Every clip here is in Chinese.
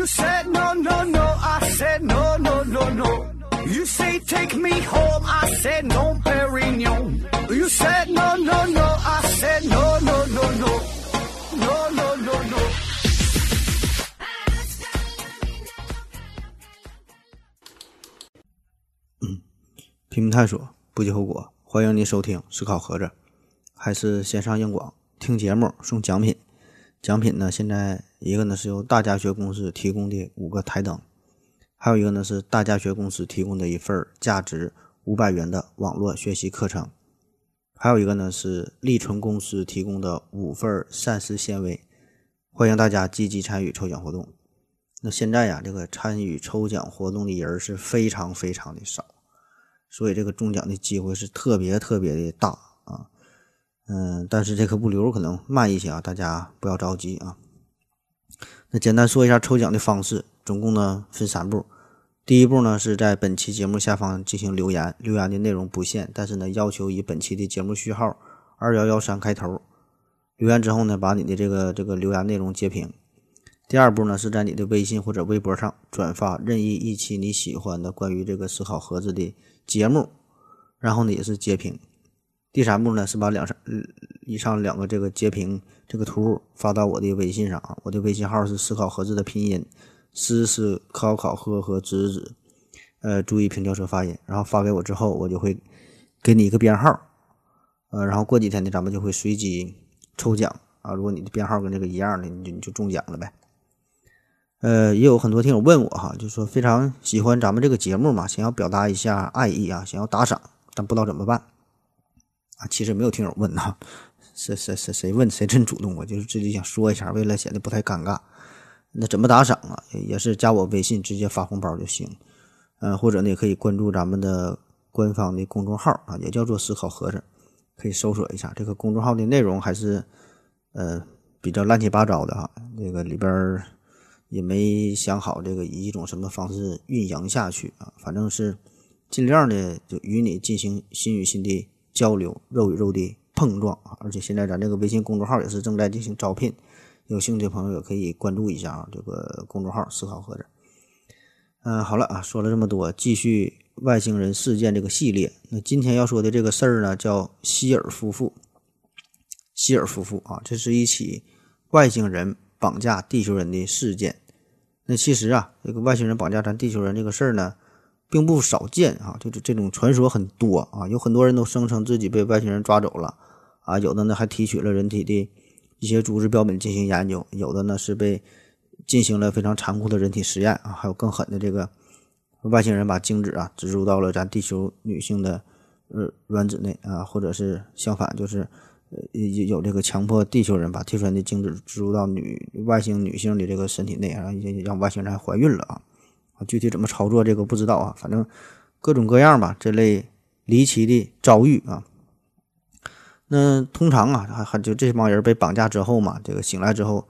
You said no, no, no. I said no, no, no, no. You say take me home. I said no, Perignon. You said no, no, no. I said no, no, no, no. No, no, no, no. 拼命探索，不计后果。欢迎您收听《思考盒子》，还是线上硬广听节目送奖品。奖品呢，现在一个呢是由大家学公司提供的五个台灯，还有一个呢是大家学公司提供的一份价值五百元的网络学习课程，还有一个呢是利纯公司提供的五份膳食纤维。欢迎大家积极参与抽奖活动。那现在呀，这个参与抽奖活动的人是非常非常的少。所以这个中奖的机会是特别特别的大啊，嗯，但是这个物流可能慢一些啊，大家不要着急啊。那简单说一下抽奖的方式，总共呢分三步。第一步呢是在本期节目下方进行留言，留言的内容不限，但是呢要求以本期的节目序号二幺幺三开头。留言之后呢，把你的这个这个留言内容截屏。第二步呢是在你的微信或者微博上转发任意一期你喜欢的关于这个思考盒子的。节目，然后呢也是截屏。第三步呢是把两上以上两个这个截屏这个图发到我的微信上啊，我的微信号是思考盒子的拼音，思思考考呵呵子子，呃，注意平翘舌发音。然后发给我之后，我就会给你一个编号，呃，然后过几天呢，咱们就会随机抽奖啊。如果你的编号跟这个一样的，你就你就中奖了呗。呃，也有很多听友问我哈，就说非常喜欢咱们这个节目嘛，想要表达一下爱意啊，想要打赏，但不知道怎么办啊。其实没有听友问呐，谁谁谁谁问谁真主动，我就是自己想说一下，为了显得不太尴尬。那怎么打赏啊？也是加我微信直接发红包就行。嗯，或者呢，可以关注咱们的官方的公众号啊，也叫做思考盒子，可以搜索一下。这个公众号的内容还是呃比较乱七八糟的哈，这个里边。也没想好这个以一种什么方式运营下去啊，反正是尽量的就与你进行心与心的交流，肉与肉的碰撞啊。而且现在咱这个微信公众号也是正在进行招聘，有兴趣的朋友也可以关注一下啊。这个公众号“思考盒子”。嗯，好了啊，说了这么多，继续外星人事件这个系列。那今天要说的这个事儿呢，叫希尔夫妇。希尔夫妇啊，这是一起外星人。绑架地球人的事件，那其实啊，这个外星人绑架咱地球人这个事儿呢，并不少见啊，就是这种传说很多啊，有很多人都声称自己被外星人抓走了啊，有的呢还提取了人体的一些组织标本进行研究，有的呢是被进行了非常残酷的人体实验啊，还有更狠的这个外星人把精子啊植入到了咱地球女性的呃卵子内啊，或者是相反就是。呃，有有这个强迫地球人把地球人的精子植入到女外星女性的这个身体内，然后让外星人还怀孕了啊！啊，具体怎么操作这个不知道啊，反正各种各样吧，这类离奇的遭遇啊。那通常啊，还还就这帮人被绑架之后嘛，这个醒来之后，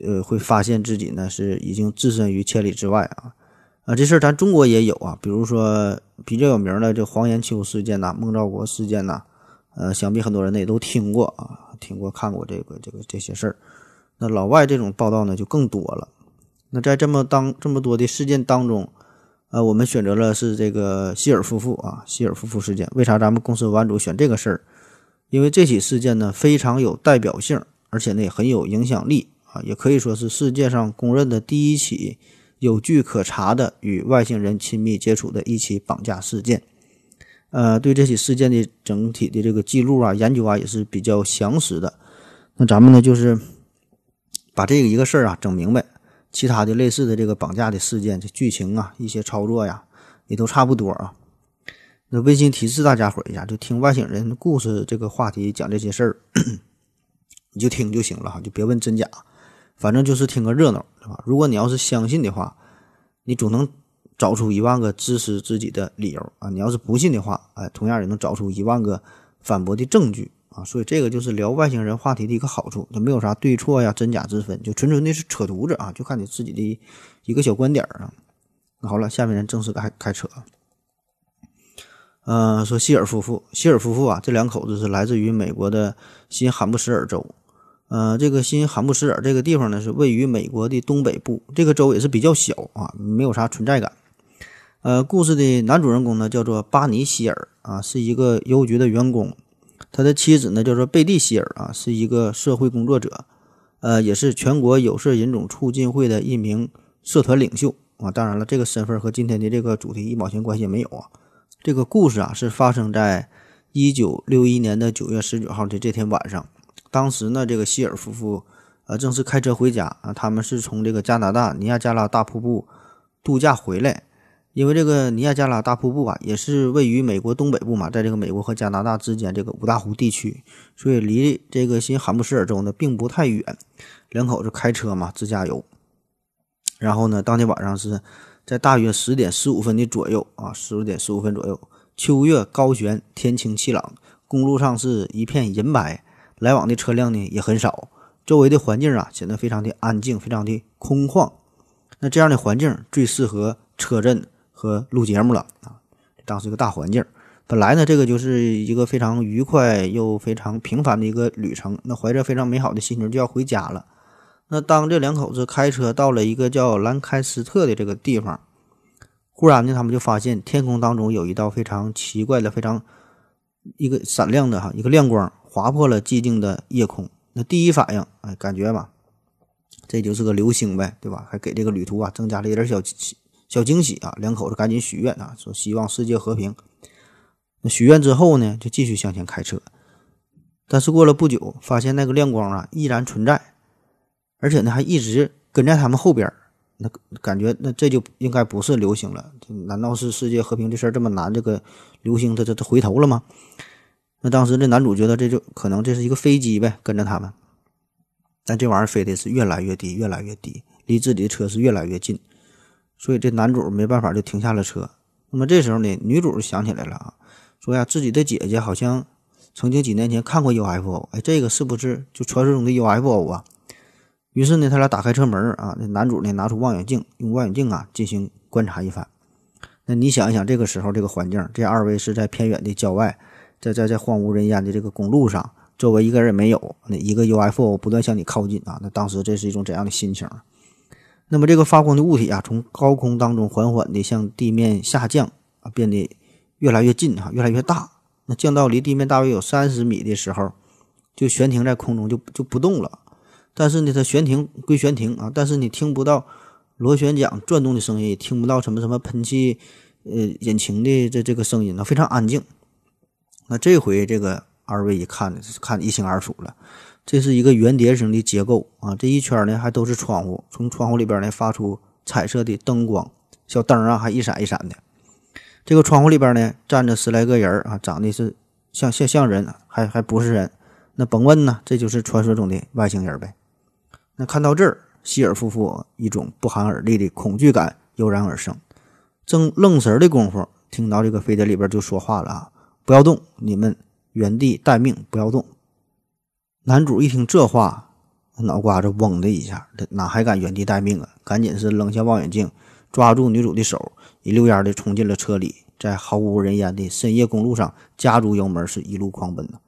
呃，会发现自己呢是已经置身于千里之外啊啊！这事儿咱中国也有啊，比如说比较有名的这黄延秋事件呐，孟兆国事件呐。呃，想必很多人呢也都听过啊，听过看过这个这个这些事儿。那老外这种报道呢就更多了。那在这么当这么多的事件当中，呃，我们选择了是这个希尔夫妇啊，希尔夫妇事件。为啥咱们公司文案组选这个事儿？因为这起事件呢非常有代表性，而且呢也很有影响力啊，也可以说是世界上公认的第一起有据可查的与外星人亲密接触的一起绑架事件。呃，对这起事件的整体的这个记录啊、研究啊，也是比较详实的。那咱们呢，就是把这个一个事儿啊整明白，其他的类似的这个绑架的事件，这剧情啊、一些操作呀，也都差不多啊。那温馨提示大家伙一下，就听外星人故事这个话题讲这些事儿，你就听就行了哈，就别问真假，反正就是听个热闹，是吧？如果你要是相信的话，你总能。找出一万个支持自己的理由啊！你要是不信的话，哎，同样也能找出一万个反驳的证据啊！所以这个就是聊外星人话题的一个好处，就没有啥对错呀、真假之分，就纯纯的是扯犊子啊！就看你自己的一个小观点啊。那好了，下面人正式开开扯。嗯，说希尔夫妇，希尔夫妇啊，这两口子是来自于美国的新罕布什尔州。呃，这个新罕布什尔这个地方呢，是位于美国的东北部，这个州也是比较小啊，没有啥存在感。呃，故事的男主人公呢叫做巴尼希尔啊，是一个邮局的员工，他的妻子呢叫做贝蒂希尔啊，是一个社会工作者，呃，也是全国有色人种促进会的一名社团领袖啊。当然了，这个身份和今天的这个主题一毛钱关系也没有啊。这个故事啊是发生在一九六一年的九月十九号的这天晚上。当时呢，这个希尔夫妇，呃，正是开车回家啊。他们是从这个加拿大尼亚加拉大瀑布度假回来，因为这个尼亚加拉大瀑布啊，也是位于美国东北部嘛，在这个美国和加拿大之间这个五大湖地区，所以离这个新罕布什尔州呢并不太远。两口子开车嘛，自驾游。然后呢，当天晚上是在大约十点十五分的左右啊，十点十五分左右，秋月高悬，天清气朗，公路上是一片银白。来往的车辆呢也很少，周围的环境啊显得非常的安静，非常的空旷。那这样的环境最适合车震和录节目了啊！当时一个大环境，本来呢这个就是一个非常愉快又非常平凡的一个旅程。那怀着非常美好的心情就要回家了。那当这两口子开车到了一个叫兰开斯特的这个地方，忽然呢他们就发现天空当中有一道非常奇怪的、非常一个闪亮的哈一个亮光。划破了寂静的夜空，那第一反应，哎，感觉吧，这就是个流星呗，对吧？还给这个旅途啊增加了一点小小惊喜啊！两口子赶紧许愿啊，说希望世界和平。那许愿之后呢，就继续向前开车。但是过了不久，发现那个亮光啊依然存在，而且呢还一直跟在他们后边。那感觉那这就应该不是流星了，难道是世界和平这事儿这么难？这个流星它它它回头了吗？那当时这男主觉得这就可能这是一个飞机呗，跟着他们，但这玩意儿飞的是越来越低，越来越低，离自己的车是越来越近，所以这男主没办法就停下了车。那么这时候呢，女主就想起来了啊，说呀，自己的姐姐好像曾经几年前看过 UFO，哎，这个是不是就传说中的 UFO 啊？于是呢，他俩打开车门啊，那男主呢拿出望远镜，用望远镜啊进行观察一番。那你想一想，这个时候这个环境，这二位是在偏远的郊外。在在在荒无人烟的这个公路上，周围一个人也没有，那一个 UFO 不断向你靠近啊！那当时这是一种怎样的心情？那么这个发光的物体啊，从高空当中缓缓地向地面下降啊，变得越来越近哈，越来越大。那降到离地面大约有三十米的时候，就悬停在空中，就就不动了。但是呢，它悬停归悬停啊，但是你听不到螺旋桨转动的声音，也听不到什么什么喷气呃引擎的这这个声音啊，非常安静。那这回这个二位一看呢，看一清二楚了。这是一个圆碟形的结构啊，这一圈呢还都是窗户，从窗户里边呢发出彩色的灯光，小灯啊还一闪一闪的。这个窗户里边呢站着十来个人啊，长得是像像像人，还还不是人。那甭问呢，这就是传说中的外星人呗。那看到这儿，希尔夫妇一种不寒而栗的恐惧感油然而生。正愣神的功夫，听到这个飞碟里边就说话了啊。不要动，你们原地待命，不要动。男主一听这话，脑瓜子嗡的一下，哪还敢原地待命啊？赶紧是扔下望远镜，抓住女主的手，一溜烟的冲进了车里，在毫无人烟的深夜公路上加足油门，是一路狂奔呢。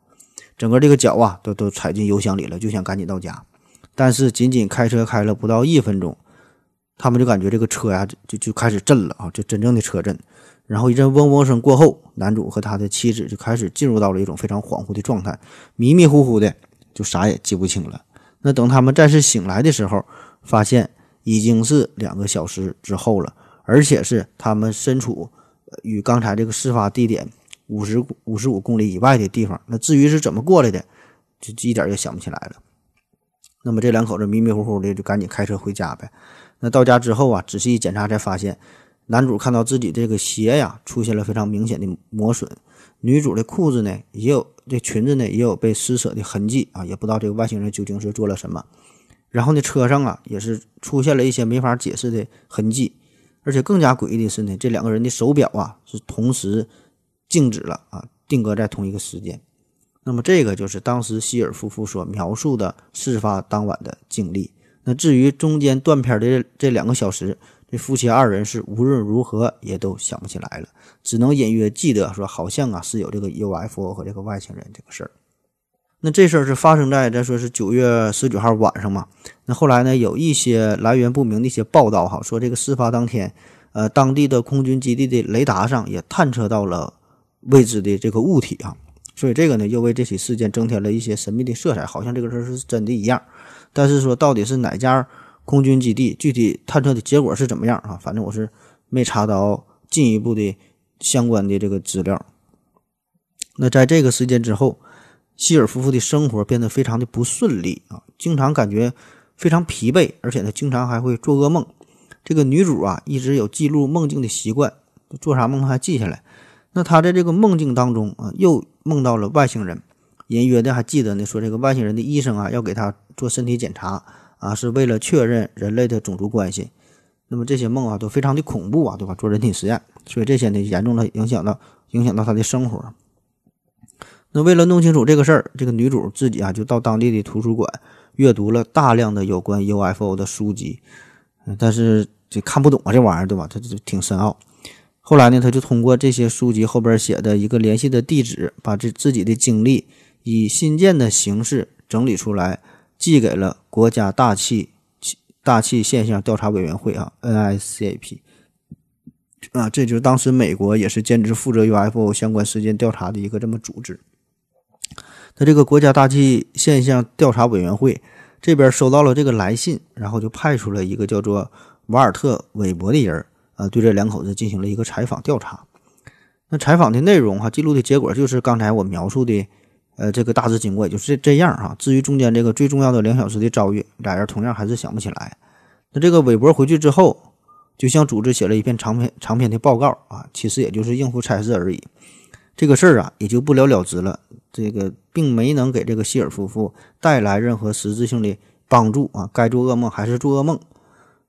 整个这个脚啊，都都踩进油箱里了，就想赶紧到家。但是仅仅开车开了不到一分钟，他们就感觉这个车呀，就就开始震了啊，就真正的车震。然后一阵嗡嗡声过后，男主和他的妻子就开始进入到了一种非常恍惚的状态，迷迷糊糊的，就啥也记不清了。那等他们再次醒来的时候，发现已经是两个小时之后了，而且是他们身处与刚才这个事发地点五十五十五公里以外的地方。那至于是怎么过来的，就一点也想不起来了。那么这两口子迷迷糊糊的就赶紧开车回家呗。那到家之后啊，仔细一检查才发现。男主看到自己这个鞋呀出现了非常明显的磨损，女主的裤子呢也有，这裙子呢也有被撕扯的痕迹啊，也不知道这个外星人究竟是做了什么。然后呢，车上啊也是出现了一些没法解释的痕迹，而且更加诡异的是呢，这两个人的手表啊是同时静止了啊，定格在同一个时间。那么这个就是当时希尔夫妇所描述的事发当晚的经历。那至于中间断片的这两个小时。这夫妻二人是无论如何也都想不起来了，只能隐约记得说好像啊是有这个 UFO 和这个外星人这个事儿。那这事儿是发生在咱说是九月十九号晚上嘛？那后来呢，有一些来源不明的一些报道哈，说这个事发当天，呃，当地的空军基地的雷达上也探测到了未知的这个物体啊，所以这个呢，又为这起事件增添了一些神秘的色彩，好像这个事儿是真的一样。但是说到底是哪家空军基地，具体探测的结果是怎么样啊？反正我是没查到进一步的相关的这个资料。那在这个事件之后。希尔夫妇的生活变得非常的不顺利啊，经常感觉非常疲惫，而且呢，经常还会做噩梦。这个女主啊，一直有记录梦境的习惯，做啥梦还记下来。那她在这个梦境当中啊，又梦到了外星人，隐约的还记得呢，说这个外星人的医生啊，要给他做身体检查啊，是为了确认人类的种族关系。那么这些梦啊，都非常的恐怖啊，对吧？做人体实验，所以这些呢，严重的影响到影响到他的生活。那为了弄清楚这个事儿，这个女主自己啊就到当地的图书馆阅读了大量的有关 UFO 的书籍，但是这看不懂啊这玩意儿对吧？它就挺深奥。后来呢，他就通过这些书籍后边写的一个联系的地址，把这自己的经历以信件的形式整理出来，寄给了国家大气大气现象调查委员会啊 NICAP 啊，这就是当时美国也是兼职负责 UFO 相关事件调查的一个这么组织。他这个国家大气现象调查委员会这边收到了这个来信，然后就派出了一个叫做瓦尔特·韦伯的人啊，对这两口子进行了一个采访调查。那采访的内容哈，记录的结果就是刚才我描述的，呃，这个大致经过也就是这样哈。至于中间这个最重要的两小时的遭遇，俩人同样还是想不起来。那这个韦伯回去之后，就向组织写了一篇长篇长篇的报告啊，其实也就是应付差事而已。这个事儿啊，也就不了了之了。这个并没能给这个希尔夫妇带来任何实质性的帮助啊！该做噩梦还是做噩梦。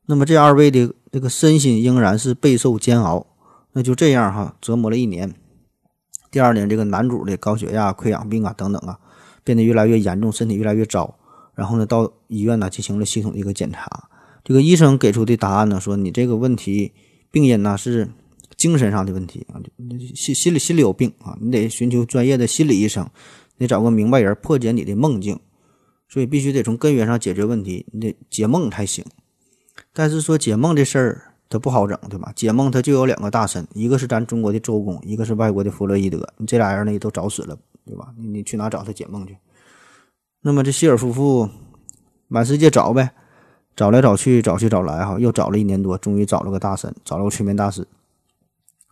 那么这二位的这个身心仍然是备受煎熬。那就这样哈，折磨了一年。第二年，这个男主的高血压、溃疡病啊等等啊，变得越来越严重，身体越来越糟。然后呢，到医院呢进行了系统的一个检查。这个医生给出的答案呢，说你这个问题病因呢是。精神上的问题啊，心心里心里有病啊，你得寻求专业的心理医生，得找个明白人破解你的梦境，所以必须得从根源上解决问题，你得解梦才行。但是说解梦这事儿它不好整，对吧？解梦它就有两个大神，一个是咱中国的周公，一个是外国的弗洛伊德，你这俩人呢也都找死了，对吧？你你去哪找他解梦去？那么这希尔夫妇满世界找呗，找来找去，找去找来哈，又找了一年多，终于找了个大神，找了个催眠大师。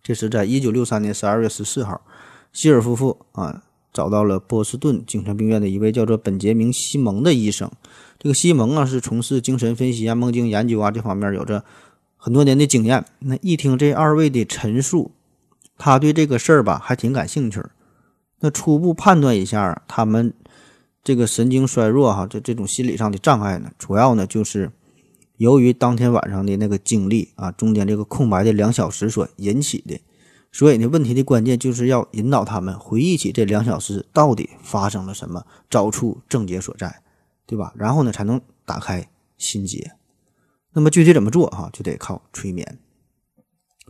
这是在一九六三年十二月十四号，希尔夫妇啊找到了波士顿精神病院的一位叫做本杰明·西蒙的医生。这个西蒙啊是从事精神分析啊、梦境研究啊这方面有着很多年的经验。那一听这二位的陈述，他对这个事儿吧还挺感兴趣。那初步判断一下，他们这个神经衰弱哈，这这种心理上的障碍呢，主要呢就是。由于当天晚上的那个经历啊，中间这个空白的两小时所引起的，所以呢，问题的关键就是要引导他们回忆起这两小时到底发生了什么，找出症结所在，对吧？然后呢，才能打开心结。那么具体怎么做哈，就得靠催眠。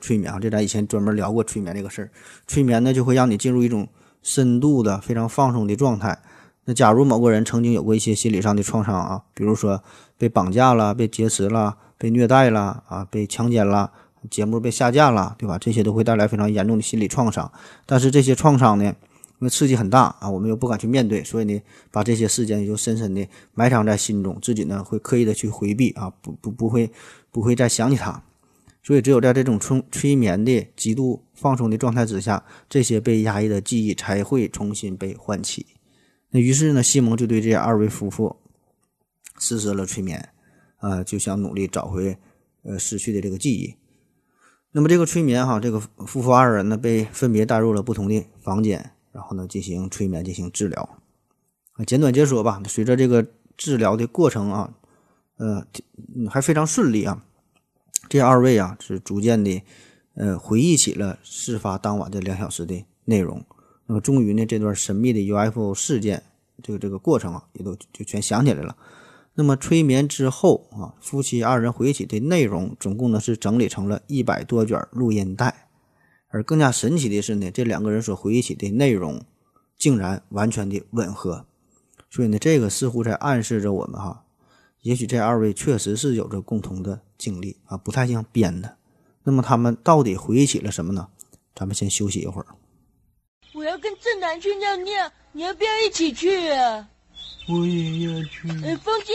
催眠啊，这咱以前专门聊过催眠这个事儿。催眠呢，就会让你进入一种深度的、非常放松的状态。那假如某个人曾经有过一些心理上的创伤啊，比如说被绑架了、被劫持了、被虐待了啊、被强奸了、节目被下架了，对吧？这些都会带来非常严重的心理创伤。但是这些创伤呢，因为刺激很大啊，我们又不敢去面对，所以呢，把这些事件也就深深的埋藏在心中，自己呢会刻意的去回避啊，不不不会不会再想起他。所以只有在这种催催眠的极度放松的状态之下，这些被压抑的记忆才会重新被唤起。那于是呢，西蒙就对这二位夫妇实施了催眠，啊，就想努力找回呃失去的这个记忆。那么这个催眠哈，这个夫妇二人呢被分别带入了不同的房间，然后呢进行催眠进行治疗。啊，简短解说吧，随着这个治疗的过程啊，呃，还非常顺利啊。这二位啊是逐渐的呃回忆起了事发当晚这两小时的内容。那么终于呢，这段神秘的 UFO 事件，这个这个过程啊，也都就全想起来了。那么催眠之后啊，夫妻二人回忆起的内容，总共呢是整理成了一百多卷录音带。而更加神奇的是呢，这两个人所回忆起的内容，竟然完全的吻合。所以呢，这个似乎在暗示着我们哈，也许这二位确实是有着共同的经历啊，不太像编的。那么他们到底回忆起了什么呢？咱们先休息一会儿。我要跟正南去尿尿，你要不要一起去啊？我也要去。呃，风姐，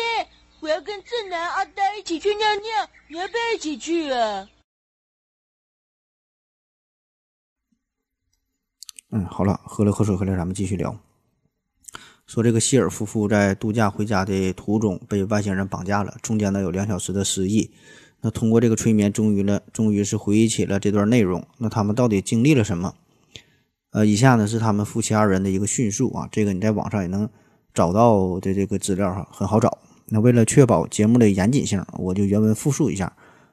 我要跟正南、阿呆一起去尿尿，你要不要一起去啊？嗯，好了，喝了口水回来，咱们继续聊。说这个希尔夫妇在度假回家的途中被外星人绑架了，中间呢有两小时的失忆。那通过这个催眠，终于呢，终于是回忆起了这段内容。那他们到底经历了什么？呃，以下呢是他们夫妻二人的一个叙述啊，这个你在网上也能找到的这个资料哈，很好找。那为了确保节目的严谨性，我就原文复述一下，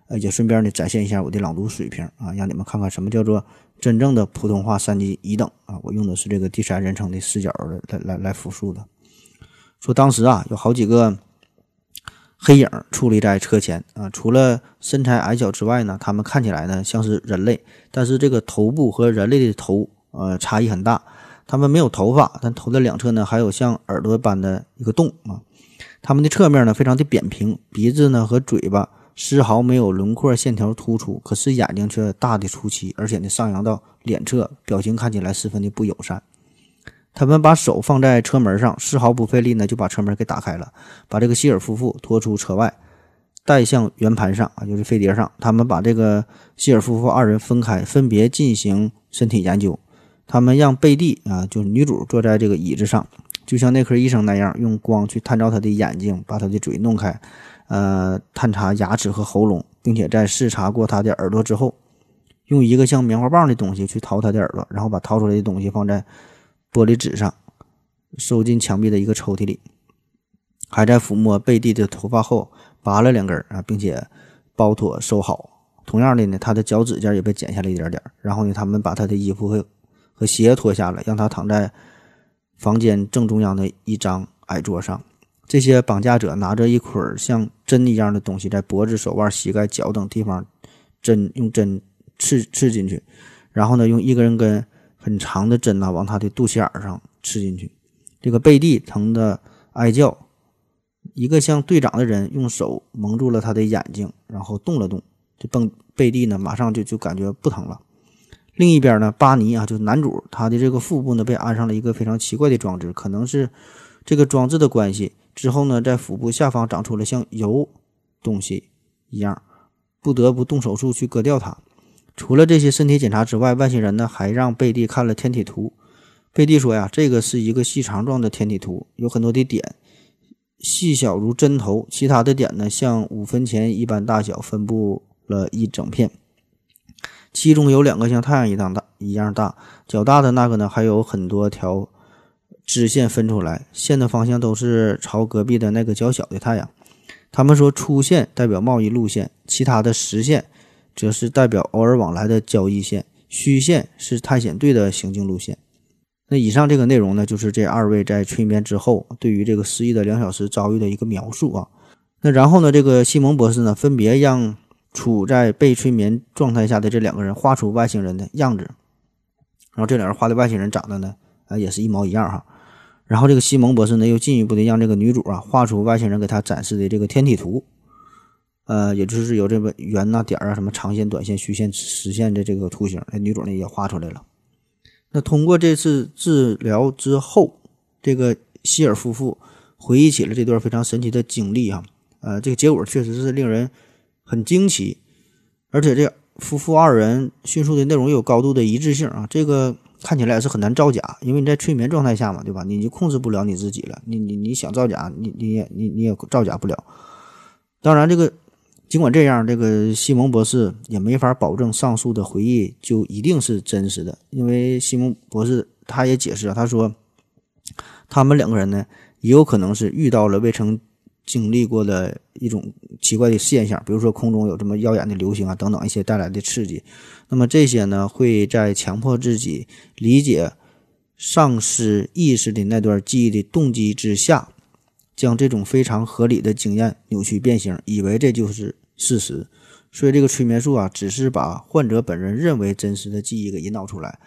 呃，也顺便呢展现一下我的朗读水平啊，让你们看看什么叫做真正的普通话三级乙等啊。我用的是这个第三人称的视角来来来复述的。说当时啊，有好几个黑影矗立在车前啊，除了身材矮小之外呢，他们看起来呢像是人类，但是这个头部和人类的头。呃，差异很大。他们没有头发，但头的两侧呢还有像耳朵般的一个洞啊。他们的侧面呢非常的扁平，鼻子呢和嘴巴丝毫没有轮廓线条突出，可是眼睛却大的出奇，而且呢上扬到脸侧，表情看起来十分的不友善。他们把手放在车门上，丝毫不费力呢就把车门给打开了，把这个希尔夫妇拖出车外，带向圆盘上啊，就是飞碟上。他们把这个希尔夫妇二人分开，分别进行身体研究。他们让贝蒂啊，就是女主坐在这个椅子上，就像内科医生那样，用光去探照她的眼睛，把她的嘴弄开，呃，探查牙齿和喉咙，并且在视察过他的耳朵之后，用一个像棉花棒的东西去掏他的耳朵，然后把掏出来的东西放在玻璃纸上，收进墙壁的一个抽屉里，还在抚摸贝蒂的头发后拔了两根啊，并且包妥收好。同样的呢，他的脚趾甲也被剪下来一点点。然后呢，他们把他的衣服和和鞋脱下了，让他躺在房间正中央的一张矮桌上。这些绑架者拿着一捆像针一样的东西，在脖子、手腕、膝盖、脚等地方针用针刺刺进去，然后呢，用一根根很长的针呢往他的肚脐眼上刺进去。这个贝蒂疼得哀叫。一个像队长的人用手蒙住了他的眼睛，然后动了动。这蹦贝蒂呢，马上就就感觉不疼了。另一边呢，巴尼啊，就是男主，他的这个腹部呢被安上了一个非常奇怪的装置，可能是这个装置的关系。之后呢，在腹部下方长出了像油东西一样，不得不动手术去割掉它。除了这些身体检查之外，外星人呢还让贝蒂看了天体图。贝蒂说呀，这个是一个细长状的天体图，有很多的点，细小如针头，其他的点呢像五分钱一般大小，分布了一整片。其中有两个像太阳一样大，一样大，较大的那个呢，还有很多条支线分出来，线的方向都是朝隔壁的那个较小的太阳。他们说，粗线代表贸易路线，其他的实线则是代表偶尔往来的交易线，虚线是探险队的行进路线。那以上这个内容呢，就是这二位在催眠之后对于这个失忆的两小时遭遇的一个描述啊。那然后呢，这个西蒙博士呢，分别让。处在被催眠状态下的这两个人画出外星人的样子，然后这两人画的外星人长得呢，啊也是一毛一样哈。然后这个西蒙博士呢，又进一步的让这个女主啊画出外星人给他展示的这个天体图，呃，也就是有这个圆呐、点啊、什么长线、短线、虚线、实线的这个图形，那女主呢也画出来了。那通过这次治疗之后，这个希尔夫妇回忆起了这段非常神奇的经历哈，呃，这个结果确实是令人。很惊奇，而且这夫妇二人叙述的内容有高度的一致性啊！这个看起来是很难造假，因为你在催眠状态下嘛，对吧？你就控制不了你自己了，你你你想造假，你你也你你也造假不了。当然，这个尽管这样，这个西蒙博士也没法保证上述的回忆就一定是真实的，因为西蒙博士他也解释啊，他说他们两个人呢也有可能是遇到了未曾。经历过的一种奇怪的现象，比如说空中有这么耀眼的流星啊，等等一些带来的刺激。那么这些呢，会在强迫自己理解丧失意识的那段记忆的动机之下，将这种非常合理的经验扭曲变形，以为这就是事实。所以这个催眠术啊，只是把患者本人认为真实的记忆给引导出来，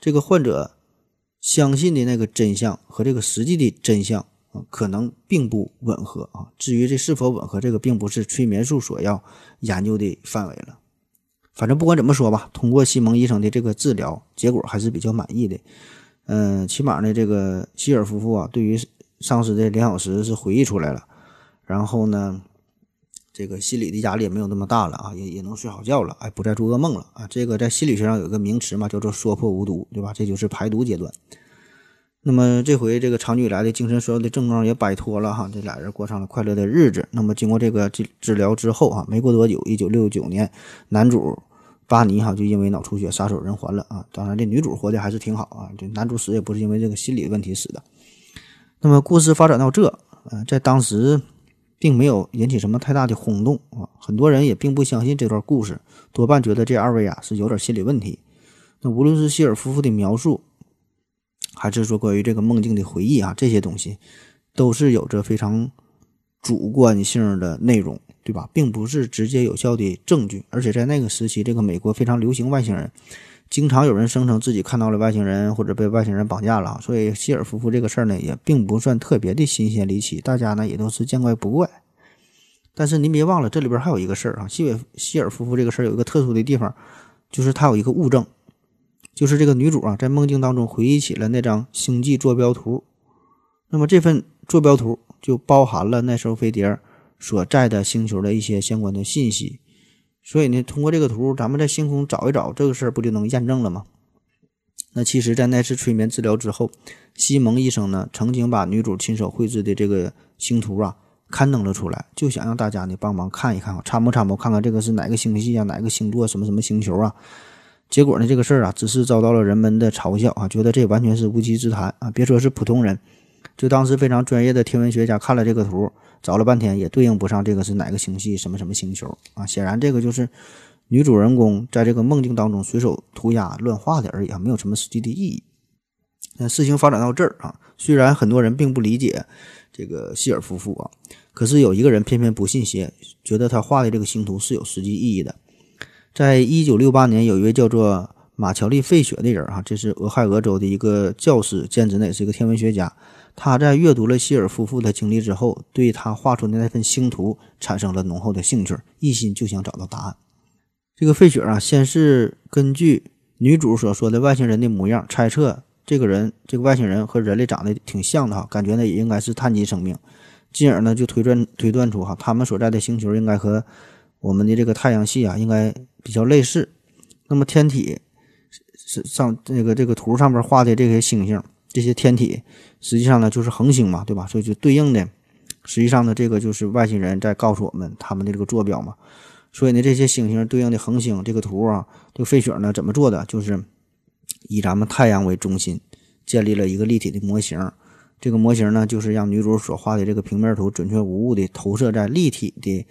这个患者相信的那个真相和这个实际的真相。可能并不吻合啊。至于这是否吻合，这个并不是催眠术所要研究的范围了。反正不管怎么说吧，通过西蒙医生的这个治疗，结果还是比较满意的。嗯，起码呢，这个希尔夫妇啊，对于丧失的两小时是回忆出来了，然后呢，这个心理的压力也没有那么大了啊，也也能睡好觉了，哎，不再做噩梦了啊。这个在心理学上有一个名词嘛，叫做说破无毒，对吧？这就是排毒阶段。那么这回这个长久以来的精神所有的症状也摆脱了哈，这俩人过上了快乐的日子。那么经过这个治治疗之后啊，没过多久，一九六九年，男主巴尼哈就因为脑出血撒手人寰了啊。当然，这女主活的还是挺好啊。这男主死也不是因为这个心理问题死的。那么故事发展到这，呃，在当时并没有引起什么太大的轰动啊，很多人也并不相信这段故事，多半觉得这二位啊是有点心理问题。那无论是希尔夫妇的描述。还是说关于这个梦境的回忆啊，这些东西都是有着非常主观性的内容，对吧？并不是直接有效的证据。而且在那个时期，这个美国非常流行外星人，经常有人声称自己看到了外星人或者被外星人绑架了。所以希尔夫妇这个事儿呢，也并不算特别的新鲜离奇，大家呢也都是见怪不怪。但是您别忘了，这里边还有一个事儿啊，希尔希尔夫妇这个事儿有一个特殊的地方，就是他有一个物证。就是这个女主啊，在梦境当中回忆起了那张星际坐标图，那么这份坐标图就包含了那艘飞碟所在的星球的一些相关的信息。所以呢，通过这个图，咱们在星空找一找这个事儿，不就能验证了吗？那其实，在那次催眠治疗之后，西蒙医生呢，曾经把女主亲手绘制的这个星图啊刊登了出来，就想让大家呢帮忙看一看，参谋参谋，看看这个是哪个星系啊，哪个星座，什么什么星球啊。结果呢，这个事儿啊，只是遭到了人们的嘲笑啊，觉得这完全是无稽之谈啊！别说是普通人，就当时非常专业的天文学家看了这个图，找了半天也对应不上这个是哪个星系、什么什么星球啊！显然，这个就是女主人公在这个梦境当中随手涂鸦乱画的而已啊，没有什么实际的意义。那事情发展到这儿啊，虽然很多人并不理解这个希尔夫妇啊，可是有一个人偏偏不信邪，觉得他画的这个星图是有实际意义的。在一九六八年，有一位叫做马乔丽·费雪的人，哈，这是俄亥俄州的一个教师，兼职呢也是一个天文学家。他在阅读了希尔夫妇的经历之后，对他画出的那份星图产生了浓厚的兴趣，一心就想找到答案。这个费雪啊，先是根据女主所说的外星人的模样，猜测这个人这个外星人和人类长得挺像的哈，感觉呢也应该是碳基生命，进而呢就推断推断出哈，他们所在的星球应该和我们的这个太阳系啊，应该。比较类似，那么天体是上这个这个图上面画的这些星星，这些天体实际上呢就是恒星嘛，对吧？所以就对应的，实际上呢这个就是外星人在告诉我们他们的这个坐标嘛。所以呢这些星星对应的恒星这个图啊，这个费雪呢怎么做的？就是以咱们太阳为中心，建立了一个立体的模型。这个模型呢就是让女主所画的这个平面图准确无误的投射在立体的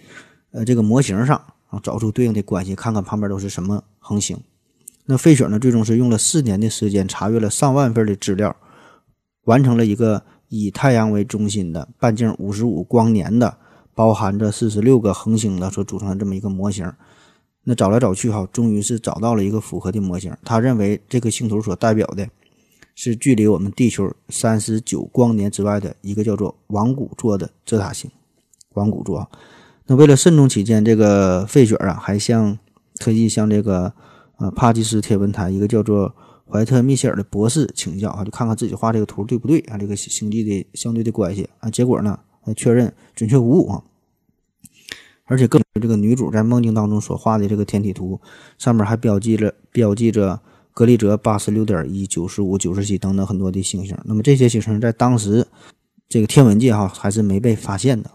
呃这个模型上。啊，找出对应的关系，看看旁边都是什么恒星。那费雪呢，最终是用了四年的时间，查阅了上万份的资料，完成了一个以太阳为中心的半径五十五光年的、包含着四十六个恒星的所组成的这么一个模型。那找来找去，哈，终于是找到了一个符合的模型。他认为这个星图所代表的是距离我们地球三十九光年之外的一个叫做王谷座的泽塔星。王谷座。那为了慎重起见，这个费雪啊，还向特意向这个呃帕基斯天文台一个叫做怀特密歇尔的博士请教啊，就看看自己画这个图对不对啊，这个星际的相对的关系啊。结果呢，确认准确无误啊。而且更这个女主在梦境当中所画的这个天体图上面还标记了标记着格利泽八十六点一、九十五、九十七等等很多的星星。那么这些星星在当时这个天文界哈还是没被发现的。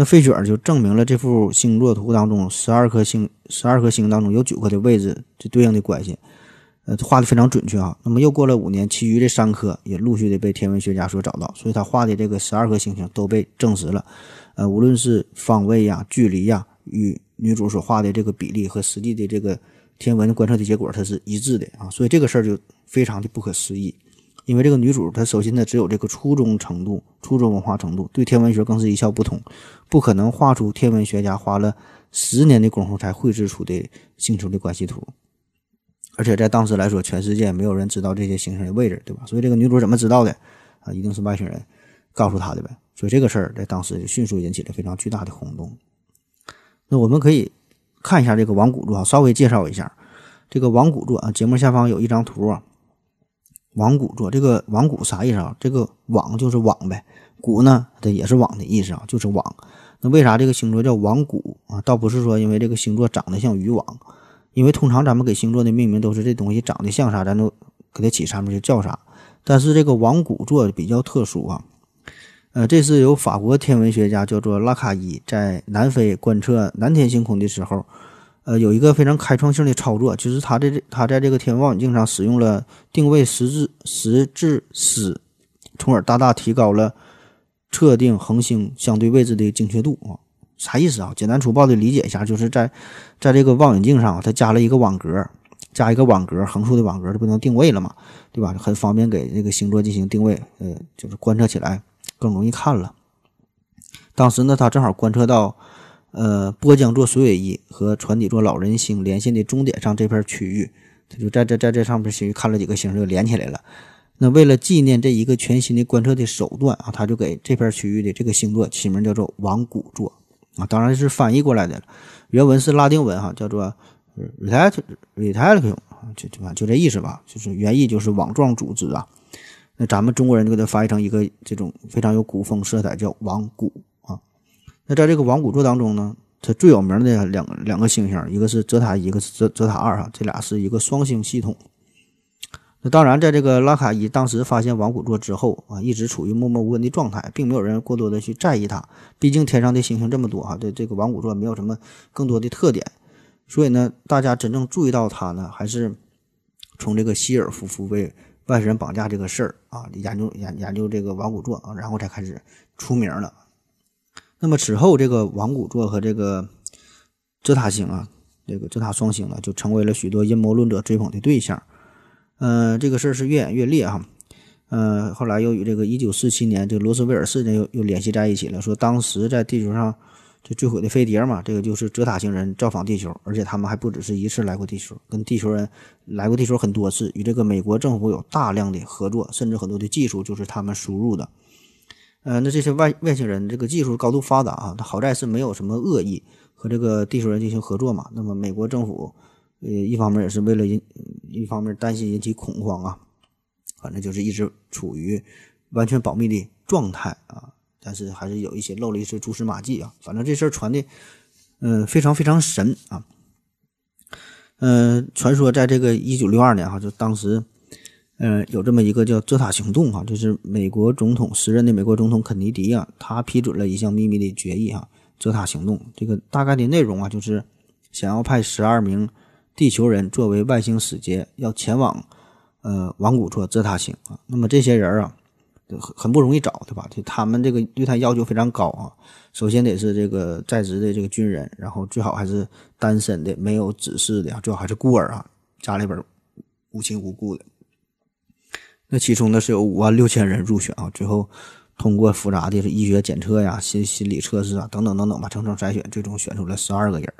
那费雪就证明了这幅星座图当中十二颗星，十二颗星当中有九颗的位置这对应的关系，呃，画的非常准确啊。那么又过了五年，其余的三颗也陆续的被天文学家所找到，所以他画的这个十二颗星星都被证实了。呃，无论是方位呀、距离呀，与女主所画的这个比例和实际的这个天文观测的结果，它是一致的啊。所以这个事儿就非常的不可思议。因为这个女主，她首先呢只有这个初中程度、初中文化程度，对天文学更是一窍不通，不可能画出天文学家花了十年的功夫才绘制出的星球的关系图。而且在当时来说，全世界没有人知道这些星星的位置，对吧？所以这个女主怎么知道的？啊，一定是外星人告诉她的呗。所以这个事儿在当时就迅速引起了非常巨大的轰动。那我们可以看一下这个王古座，稍微介绍一下这个王古柱啊。节目下方有一张图啊，王古座这个王古啥意思啊？这个网就是网呗，古呢它也是网的意思啊，就是网。那为啥这个星座叫王古啊？倒不是说因为这个星座长得像渔网，因为通常咱们给星座的命名都是这东西长得像啥，咱都给它起啥名就叫啥。但是这个王古座比较特殊啊，呃，这是由法国天文学家叫做拉卡伊在南非观测南天星空的时候，呃，有一个非常开创性的操作，就是他的他在这个天文望远镜上使用了定位十字十字丝，从而大大提高了。测定恒星相对位置的精确度啊，啥意思啊？简单粗暴的理解一下，就是在在这个望远镜上，它加了一个网格，加一个网格，横竖的网格，它不能定位了嘛，对吧？很方便给这个星座进行定位，呃，就是观测起来更容易看了。当时呢，他正好观测到，呃，波江座水尾翼和船底座老人星连线的终点上这片区域，他就在这在这上边区域看了几个星，就连起来了。那为了纪念这一个全新的观测的手段啊，他就给这片区域的这个星座起名叫做王古座啊，当然是翻译过来的了。原文是拉丁文哈，叫做 “reticulum”，就就就这意思吧，就是原意就是网状组织啊。那咱们中国人就给它翻译成一个这种非常有古风色彩，叫王古。那在这个王古座当中呢，它最有名的两两个星星，一个是泽塔一，个是泽泽塔二哈，这俩是一个双星系统。那当然，在这个拉卡伊当时发现王古座之后啊，一直处于默默无闻的状态，并没有人过多的去在意它。毕竟天上的星星这么多哈，对这个王古座没有什么更多的特点。所以呢，大家真正注意到它呢，还是从这个希尔夫妇被外星人绑架这个事儿啊，研究研研究这个王古座啊，然后才开始出名了。那么此后，这个王古座和这个泽塔星啊，这个泽塔双星呢，就成为了许多阴谋论者追捧的对象。嗯，这个事儿是越演越烈哈。嗯，后来又与这个一九四七年这个罗斯威尔事件又又联系在一起了，说当时在地球上就坠毁的飞碟嘛，这个就是泽塔星人造访地球，而且他们还不只是一次来过地球，跟地球人来过地球很多次，与这个美国政府有大量的合作，甚至很多的技术就是他们输入的。呃，那这些外外星人这个技术高度发达啊，他好在是没有什么恶意和这个地球人进行合作嘛。那么美国政府。呃，一方面也是为了引，一方面担心引起恐慌啊，反正就是一直处于完全保密的状态啊。但是还是有一些漏了一些蛛丝马迹啊。反正这事儿传的，嗯，非常非常神啊。嗯，传说在这个一九六二年哈，就当时，嗯，有这么一个叫泽塔行动哈，就是美国总统时任的美国总统肯尼迪啊，他批准了一项秘密的决议哈，泽塔行动。这个大概的内容啊，就是想要派十二名。地球人作为外星使节要前往，呃，王古措泽塔星啊。那么这些人啊，很很不容易找，对吧？就他们这个对他要求非常高啊。首先得是这个在职的这个军人，然后最好还是单身的，没有子嗣的，最好还是孤儿啊，家里边无亲无故的。那其中呢是有五万六千人入选啊，最后通过复杂的医学检测呀、心心理测试啊等等等等吧，层层筛选，最终选出了十二个人。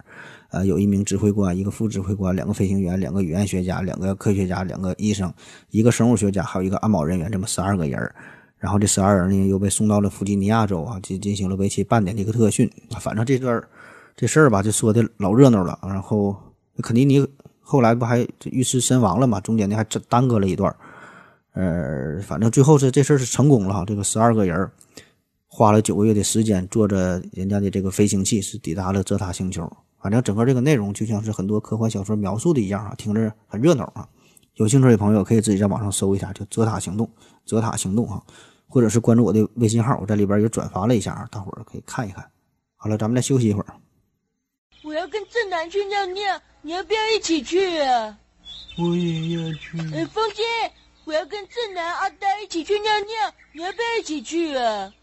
呃，有一名指挥官，一个副指挥官，两个飞行员，两个语言学家，两个科学家，两个医生，一个生物学家，还有一个安保人员，这么十二个人然后这十二人呢，又被送到了弗吉尼亚州啊，进进行了为期半年的一个特训。反正这段这事儿吧，就说的老热闹了。然后肯尼尼后来不还遇刺身亡了嘛？中间呢还耽搁了一段呃，反正最后是这事儿是成功了哈。这个十二个人花了九个月的时间，坐着人家的这个飞行器，是抵达了泽塔星球。反正整个这个内容就像是很多科幻小说描述的一样啊，听着很热闹啊。有兴趣的朋友可以自己在网上搜一下，就“泽塔行动”，“泽塔行动”啊，或者是关注我的微信号，我在里边也转发了一下啊，大伙儿可以看一看。好了，咱们再休息一会儿。我要跟正南去尿尿，你要不要一起去啊？我也要去。哎，风姐，我要跟正南、阿呆一起去尿尿，你要不要一起去啊？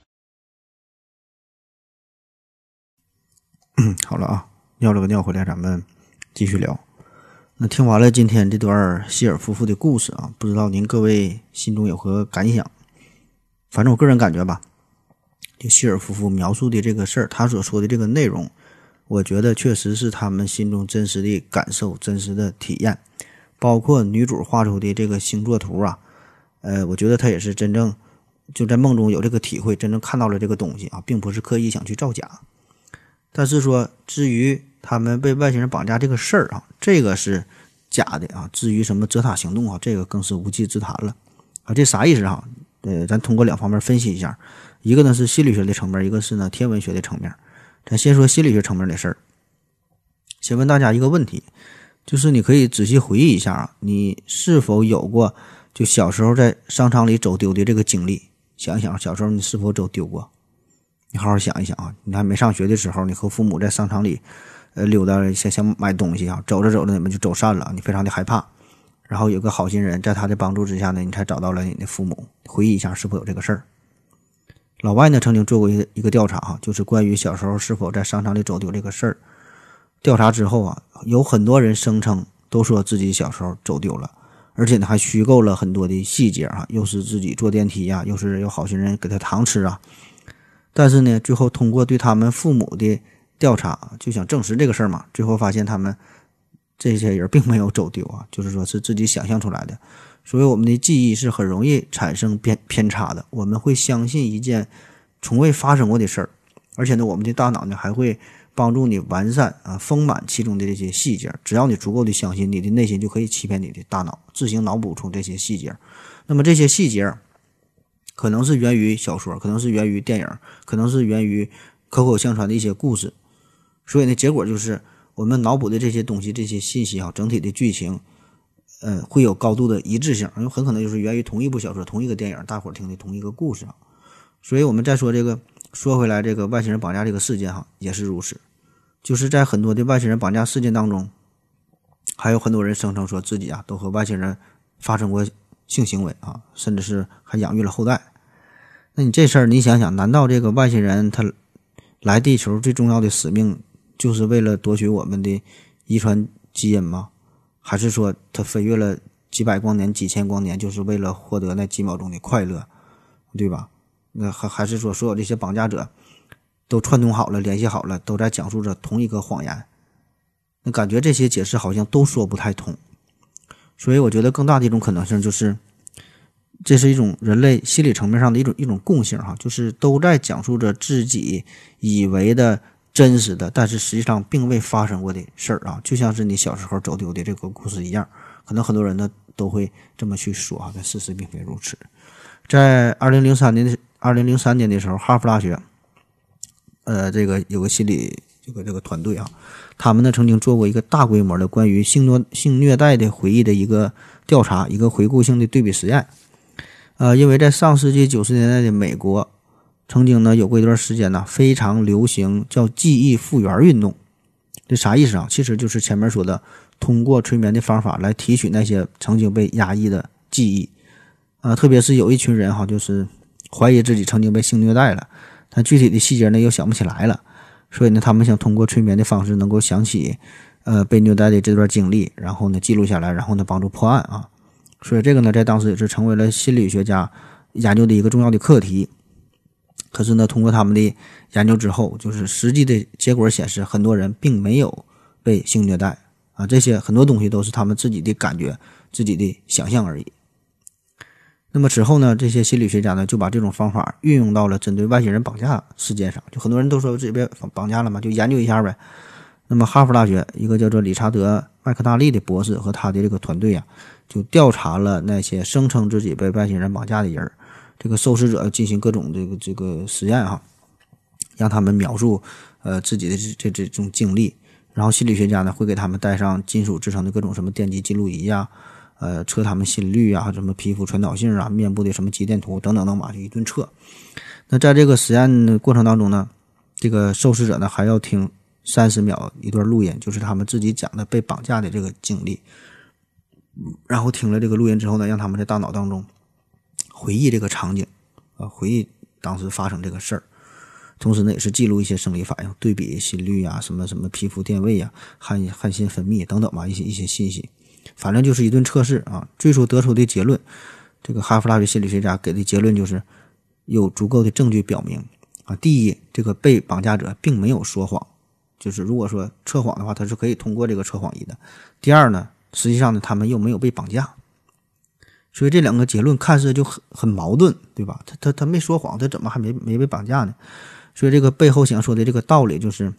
好了啊。尿了个尿回来，咱们继续聊。那听完了今天这段希尔夫妇的故事啊，不知道您各位心中有何感想？反正我个人感觉吧，就希尔夫妇描述的这个事儿，他所说的这个内容，我觉得确实是他们心中真实的感受、真实的体验。包括女主画出的这个星座图啊，呃，我觉得她也是真正就在梦中有这个体会，真正看到了这个东西啊，并不是刻意想去造假。但是说，至于他们被外星人绑架这个事儿啊，这个是假的啊。至于什么泽塔行动啊，这个更是无稽之谈了啊。这啥意思啊？呃，咱通过两方面分析一下，一个呢是心理学的层面，一个是呢天文学的层面。咱先说心理学层面的事儿。先问大家一个问题，就是你可以仔细回忆一下啊，你是否有过就小时候在商场里走丢的这个经历？想一想，小时候你是否走丢过？你好好想一想啊！你还没上学的时候，你和父母在商场里，呃，溜达想想买东西啊，走着走着你们就走散了，你非常的害怕。然后有个好心人在他的帮助之下呢，你才找到了你的父母。回忆一下，是否有这个事儿？老外呢曾经做过一个一个调查哈，就是关于小时候是否在商场里走丢这个事儿。调查之后啊，有很多人声称都说自己小时候走丢了。而且呢，还虚构了很多的细节啊，又是自己坐电梯呀，又是有好心人给他糖吃啊。但是呢，最后通过对他们父母的调查，就想证实这个事儿嘛。最后发现他们这些人并没有走丢啊，就是说是自己想象出来的。所以我们的记忆是很容易产生偏偏差的，我们会相信一件从未发生过的事儿，而且呢，我们的大脑呢还会。帮助你完善啊丰满其中的这些细节，只要你足够的相信，你的内心就可以欺骗你的大脑，自行脑补出这些细节。那么这些细节可能是源于小说，可能是源于电影，可能是源于口口相传的一些故事。所以呢，结果就是我们脑补的这些东西、这些信息啊，整体的剧情，呃，会有高度的一致性，很可能就是源于同一部小说、同一个电影，大伙儿听的同一个故事啊。所以我们再说这个，说回来，这个外星人绑架这个事件哈，也是如此。就是在很多的外星人绑架事件当中，还有很多人声称说自己啊都和外星人发生过性行为啊，甚至是还养育了后代。那你这事儿你想想，难道这个外星人他来地球最重要的使命就是为了夺取我们的遗传基因吗？还是说他飞越了几百光年、几千光年，就是为了获得那几秒钟的快乐，对吧？那还还是说所有这些绑架者？都串通好了，联系好了，都在讲述着同一个谎言。那感觉这些解释好像都说不太通，所以我觉得更大的一种可能性就是，这是一种人类心理层面上的一种一种共性哈，就是都在讲述着自己以为的真实的，但是实际上并未发生过的事儿啊，就像是你小时候走丢的这个故事一样。可能很多人呢都会这么去说啊，但事实并非如此。在二零零三年的二零零三年的时候，哈佛大学。呃，这个有个心理这个这个团队啊，他们呢曾经做过一个大规模的关于性虐性虐待的回忆的一个调查，一个回顾性的对比实验。呃，因为在上世纪九十年代的美国，曾经呢有过一段时间呢非常流行叫记忆复原运动。这啥意思啊？其实就是前面说的，通过催眠的方法来提取那些曾经被压抑的记忆。啊，特别是有一群人哈，就是怀疑自己曾经被性虐待了。但具体的细节呢又想不起来了，所以呢，他们想通过催眠的方式能够想起，呃，被虐待的这段经历，然后呢记录下来，然后呢帮助破案啊。所以这个呢，在当时也是成为了心理学家研究的一个重要的课题。可是呢，通过他们的研究之后，就是实际的结果显示，很多人并没有被性虐待啊，这些很多东西都是他们自己的感觉、自己的想象而已。那么之后呢？这些心理学家呢就把这种方法运用到了针对外星人绑架事件上。就很多人都说自己被绑架了嘛，就研究一下呗。那么哈佛大学一个叫做理查德·麦克纳利的博士和他的这个团队啊，就调查了那些声称自己被外星人绑架的人，这个受试者进行各种这个这个实验哈，让他们描述呃自己的这这这种经历，然后心理学家呢会给他们带上金属制成的各种什么电击记录仪呀。呃，测他们心率啊，什么皮肤传导性啊，面部的什么肌电图等等等吧，就一顿测。那在这个实验过程当中呢，这个受试者呢还要听三十秒一段录音，就是他们自己讲的被绑架的这个经历。然后听了这个录音之后呢，让他们在大脑当中回忆这个场景，啊，回忆当时发生这个事儿。同时呢，也是记录一些生理反应，对比心率啊，什么什么皮肤电位呀，汗汗腺分泌等等吧，一些一些信息。反正就是一顿测试啊，最初得出的结论，这个哈佛大学心理学家给的结论就是，有足够的证据表明啊，第一，这个被绑架者并没有说谎，就是如果说测谎的话，他是可以通过这个测谎仪的。第二呢，实际上呢，他们又没有被绑架，所以这两个结论看似就很很矛盾，对吧？他他他没说谎，他怎么还没没被绑架呢？所以这个背后想说的这个道理就是，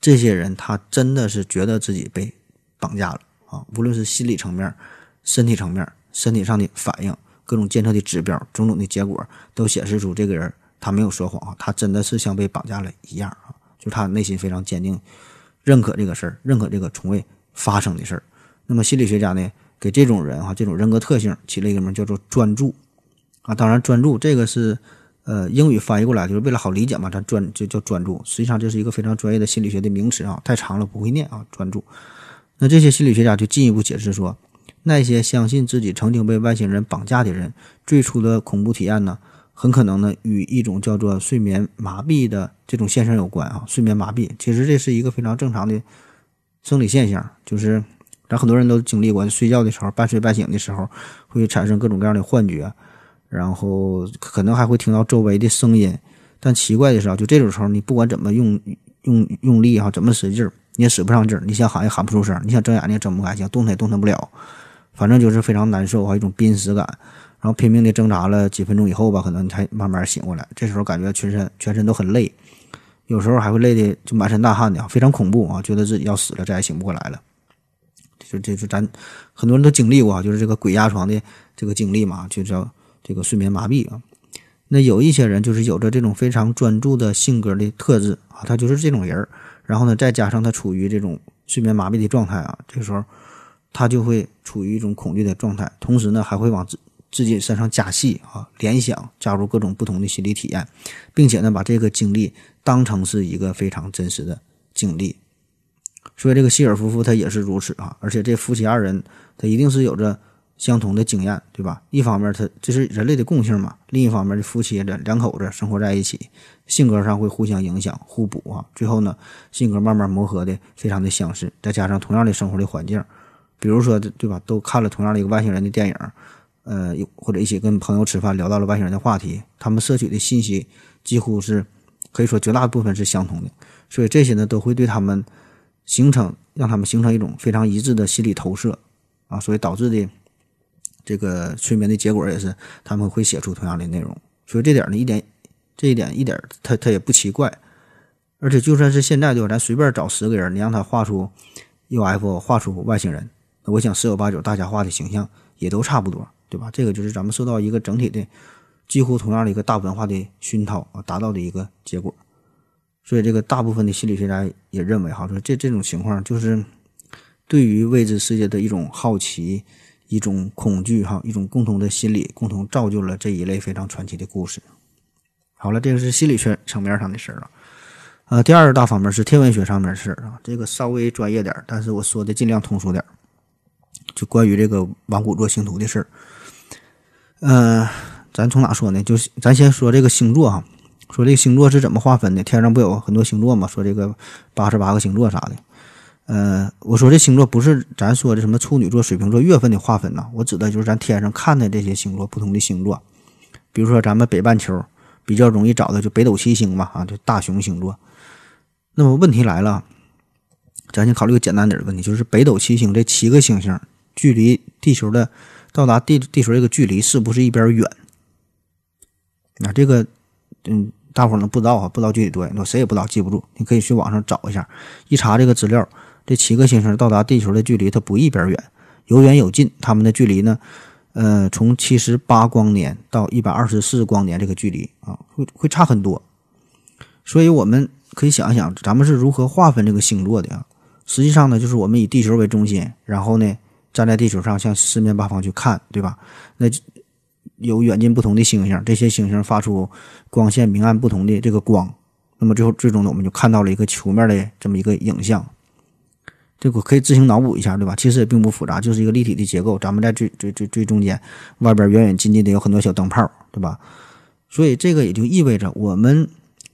这些人他真的是觉得自己被绑架了啊！无论是心理层面、身体层面、身体上的反应，各种监测的指标、种种的结果，都显示出这个人他没有说谎啊，他真的是像被绑架了一样啊！就他内心非常坚定，认可这个事儿，认可这个从未发生的事儿。那么心理学家呢？给这种人哈，这种人格特性起了一个名叫做专注啊。当然，专注这个是呃英语翻译过来就是为了好理解嘛，咱专就叫专注。实际上这是一个非常专业的心理学的名词啊，太长了不会念啊。专注。那这些心理学家就进一步解释说，那些相信自己曾经被外星人绑架的人，最初的恐怖体验呢，很可能呢与一种叫做睡眠麻痹的这种现象有关啊。睡眠麻痹其实这是一个非常正常的生理现象，就是。咱很多人都经历过，睡觉的时候半睡半醒的时候，会产生各种各样的幻觉，然后可能还会听到周围的声音。但奇怪的是啊，就这种时候，你不管怎么用用用力哈，怎么使劲儿，你也使不上劲儿。你想喊也喊不出声，你想睁眼睛也睁不开，想动弹也动弹不了，反正就是非常难受，还有一种濒死感。然后拼命的挣扎了几分钟以后吧，可能才慢慢醒过来。这时候感觉全身全身都很累，有时候还会累的就满身大汗的，非常恐怖啊，觉得自己要死了，再也醒不过来了。就这是咱很多人都经历过啊，就是这个鬼压床的这个经历嘛，就叫这个睡眠麻痹啊。那有一些人就是有着这种非常专注的性格的特质啊，他就是这种人儿。然后呢，再加上他处于这种睡眠麻痹的状态啊，这个时候他就会处于一种恐惧的状态，同时呢还会往自自己身上加戏啊，联想，加入各种不同的心理体验，并且呢把这个经历当成是一个非常真实的经历。所以这个希尔夫妇他也是如此啊，而且这夫妻二人他一定是有着相同的经验，对吧？一方面他这是人类的共性嘛，另一方面这夫妻这两口子生活在一起，性格上会互相影响、互补啊。最后呢，性格慢慢磨合的非常的相似，再加上同样的生活的环境，比如说对吧，都看了同样的一个外星人的电影，呃，或者一起跟朋友吃饭聊到了外星人的话题，他们摄取的信息几乎是可以说绝大部分是相同的，所以这些呢都会对他们。形成让他们形成一种非常一致的心理投射，啊，所以导致的这个催眠的结果也是他们会写出同样的内容。所以这点呢，一点这一点一点他他也不奇怪。而且就算是现在对吧，咱随便找十个人，你让他画出 UFO，画出外星人，我想十有八九大家画的形象也都差不多，对吧？这个就是咱们受到一个整体的几乎同样的一个大文化的熏陶啊，达到的一个结果。所以，这个大部分的心理学家也认为，哈，说这这种情况就是对于未知世界的一种好奇、一种恐惧，哈，一种共同的心理，共同造就了这一类非常传奇的故事。好了，这个是心理学层面上的事儿了。呃，第二大方面是天文学上面的事儿啊，这个稍微专业点儿，但是我说的尽量通俗点儿，就关于这个王古座星图的事儿。嗯，咱从哪说呢？就是咱先说这个星座哈。说这个星座是怎么划分的？天上不有很多星座吗？说这个八十八个星座啥的。呃，我说这星座不是咱说的什么处女座、水瓶座月份的划分呐，我指的就是咱天上看的这些星座，不同的星座。比如说咱们北半球比较容易找的就北斗七星嘛，啊，就大熊星座。那么问题来了，咱先考虑个简单点的问题，就是北斗七星这七个星星距离地球的到达地地球这个距离是不是一边远？那这个，嗯。大伙儿能不知道啊？不知道具体多远，那谁也不知道，记不住。你可以去网上找一下，一查这个资料，这七个星星到达地球的距离它不一边远，有远有近。它们的距离呢，呃，从七十八光年到一百二十四光年这个距离啊，会会差很多。所以我们可以想一想，咱们是如何划分这个星座的啊？实际上呢，就是我们以地球为中心，然后呢，站在地球上向四面八方去看，对吧？那。有远近不同的星星，这些星星发出光线明暗不同的这个光，那么最后最终呢，我们就看到了一个球面的这么一个影像。这个可以自行脑补一下，对吧？其实也并不复杂，就是一个立体的结构。咱们在最最最最中间，外边远远近近的有很多小灯泡，对吧？所以这个也就意味着，我们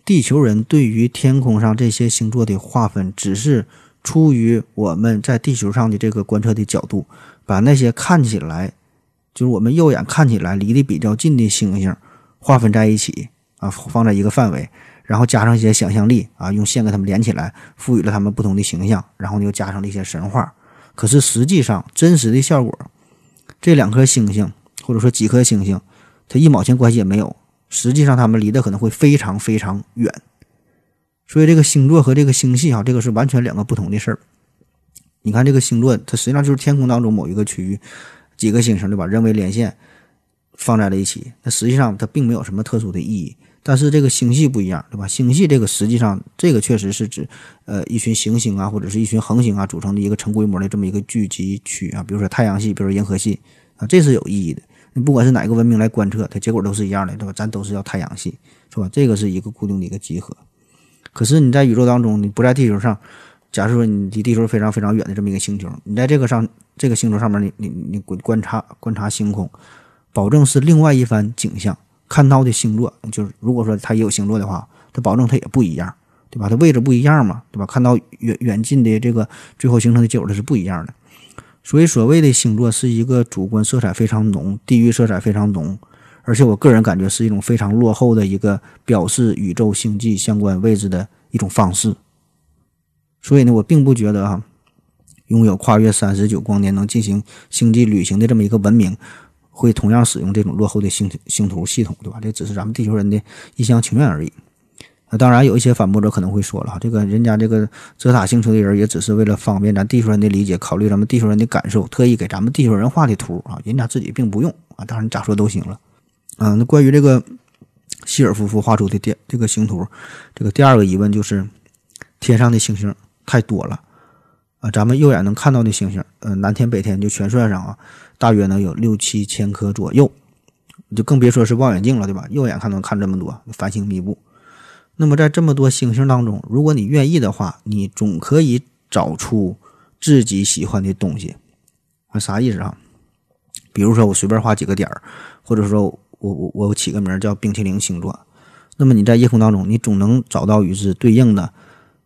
地球人对于天空上这些星座的划分，只是出于我们在地球上的这个观测的角度，把那些看起来。就是我们肉眼看起来离得比较近的星星，划分在一起啊，放在一个范围，然后加上一些想象力啊，用线给它们连起来，赋予了它们不同的形象，然后又加上了一些神话。可是实际上真实的效果，这两颗星星或者说几颗星星，它一毛钱关系也没有，实际上它们离得可能会非常非常远。所以这个星座和这个星系哈，这个是完全两个不同的事儿。你看这个星座，它实际上就是天空当中某一个区域几个星星对吧？人为连线放在了一起，那实际上它并没有什么特殊的意义。但是这个星系不一样，对吧？星系这个实际上这个确实是指呃一群行星啊，或者是一群恒星啊组成的一个成规模的这么一个聚集区啊，比如说太阳系，比如说银河系啊，这是有意义的。你不管是哪个文明来观测，它结果都是一样的，对吧？咱都是叫太阳系，是吧？这个是一个固定的一个集合。可是你在宇宙当中，你不在地球上，假设说你离地球非常非常远的这么一个星球，你在这个上这个星球上面，你你你观观察观察星空，保证是另外一番景象。看到的星座，就是如果说它也有星座的话，它保证它也不一样，对吧？它位置不一样嘛，对吧？看到远远近的这个最后形成的结果，它是不一样的。所以所谓的星座是一个主观色彩非常浓、地域色彩非常浓，而且我个人感觉是一种非常落后的一个表示宇宙星际相关位置的一种方式。所以呢，我并不觉得啊，拥有跨越三十九光年能进行星际旅行的这么一个文明。会同样使用这种落后的星星图系统，对吧？这只是咱们地球人的一厢情愿而已。那当然，有一些反驳者可能会说了，这个人家这个泽塔星球的人也只是为了方便咱地球人的理解，考虑咱们地球人的感受，特意给咱们地球人画的图啊，人家自己并不用啊。当然，你咋说都行了。啊，那关于这个希尔夫妇画出的第这个星图，这个第二个疑问就是，天上的星星太多了啊，咱们肉眼能看到的星星，呃，南天北天就全算上啊。大约能有六七千颗左右，就更别说是望远镜了，对吧？肉眼看能看这么多，繁星密布。那么在这么多星星当中，如果你愿意的话，你总可以找出自己喜欢的东西。啊，啥意思啊？比如说我随便画几个点儿，或者说我我我起个名叫冰淇淋星座。那么你在夜空当中，你总能找到与之对应的，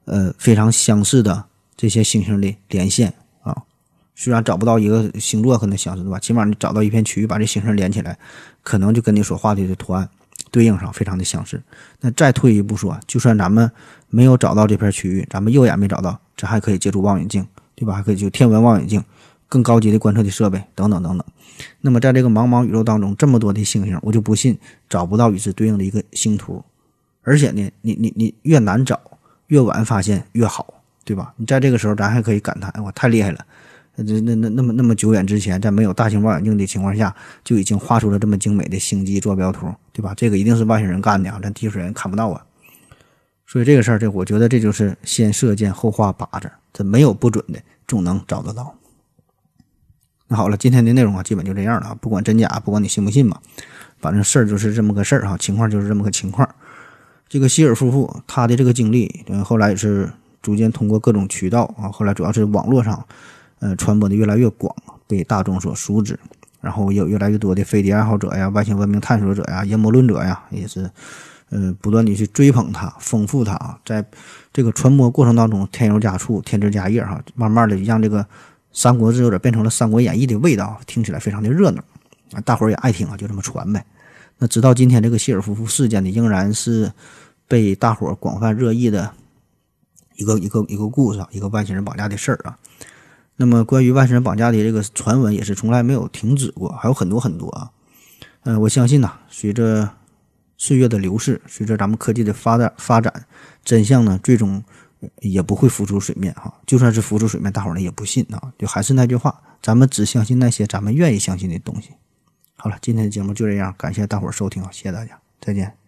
呃，非常相似的这些星星的连线。虽然找不到一个星座和那相似，对吧？起码你找到一片区域，把这星星连起来，可能就跟你所画的这图案对应上，非常的相似。那再退一步说，就算咱们没有找到这片区域，咱们肉眼没找到，咱还可以借助望远镜，对吧？还可以就天文望远镜，更高级的观测的设备等等等等。那么在这个茫茫宇宙当中，这么多的星星，我就不信找不到与之对应的一个星图。而且呢，你你你越难找，越晚发现越好，对吧？你在这个时候，咱还可以感叹：哎，我太厉害了！那那那那么那么久远之前，在没有大型望远镜的情况下，就已经画出了这么精美的星际坐标图，对吧？这个一定是外星人干的啊，咱地球人看不到啊。所以这个事儿，这我觉得这就是先射箭后画靶子，这没有不准的，总能找得到。那好了，今天的内容啊，基本就这样了啊，不管真假，不管你信不信吧，反正事儿就是这么个事儿啊，情况就是这么个情况。这个希尔夫妇他的这个经历，嗯，后来也是逐渐通过各种渠道啊，后来主要是网络上。呃，传播的越来越广，被大众所熟知，然后有越来越多的飞碟爱好者呀、外星文明探索者呀、阴谋论者呀，也是，呃，不断的去追捧它、丰富它啊，在这个传播过程当中添油加醋、添枝加叶哈，慢慢的让这个《三国志》有点变成了《三国演义》的味道，听起来非常的热闹啊，大伙儿也爱听啊，就这么传呗。那直到今天，这个希尔夫妇事件呢，仍然是被大伙儿广泛热议的一个一个一个故事啊，一个外星人绑架的事儿啊。那么，关于外星人绑架的这个传闻也是从来没有停止过，还有很多很多啊。嗯，我相信呐，随着岁月的流逝，随着咱们科技的发展发展，真相呢最终也不会浮出水面哈。就算是浮出水面，大伙儿呢也不信啊。就还是那句话，咱们只相信那些咱们愿意相信的东西。好了，今天的节目就这样，感谢大伙儿收听啊，谢谢大家，再见。